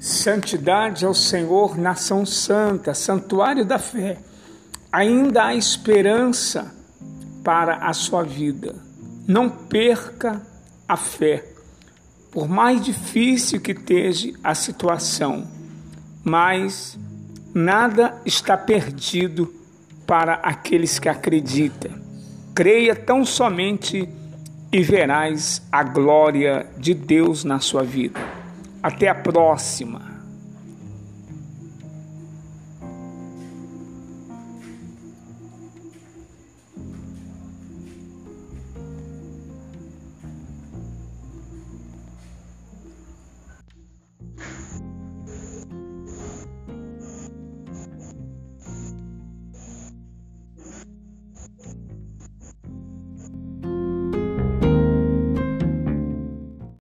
Santidade ao Senhor, nação santa, santuário da fé. Ainda há esperança para a sua vida. Não perca a fé. Por mais difícil que esteja a situação, mas nada está perdido para aqueles que acreditam. Creia tão somente e verás a glória de Deus na sua vida. Até a próxima.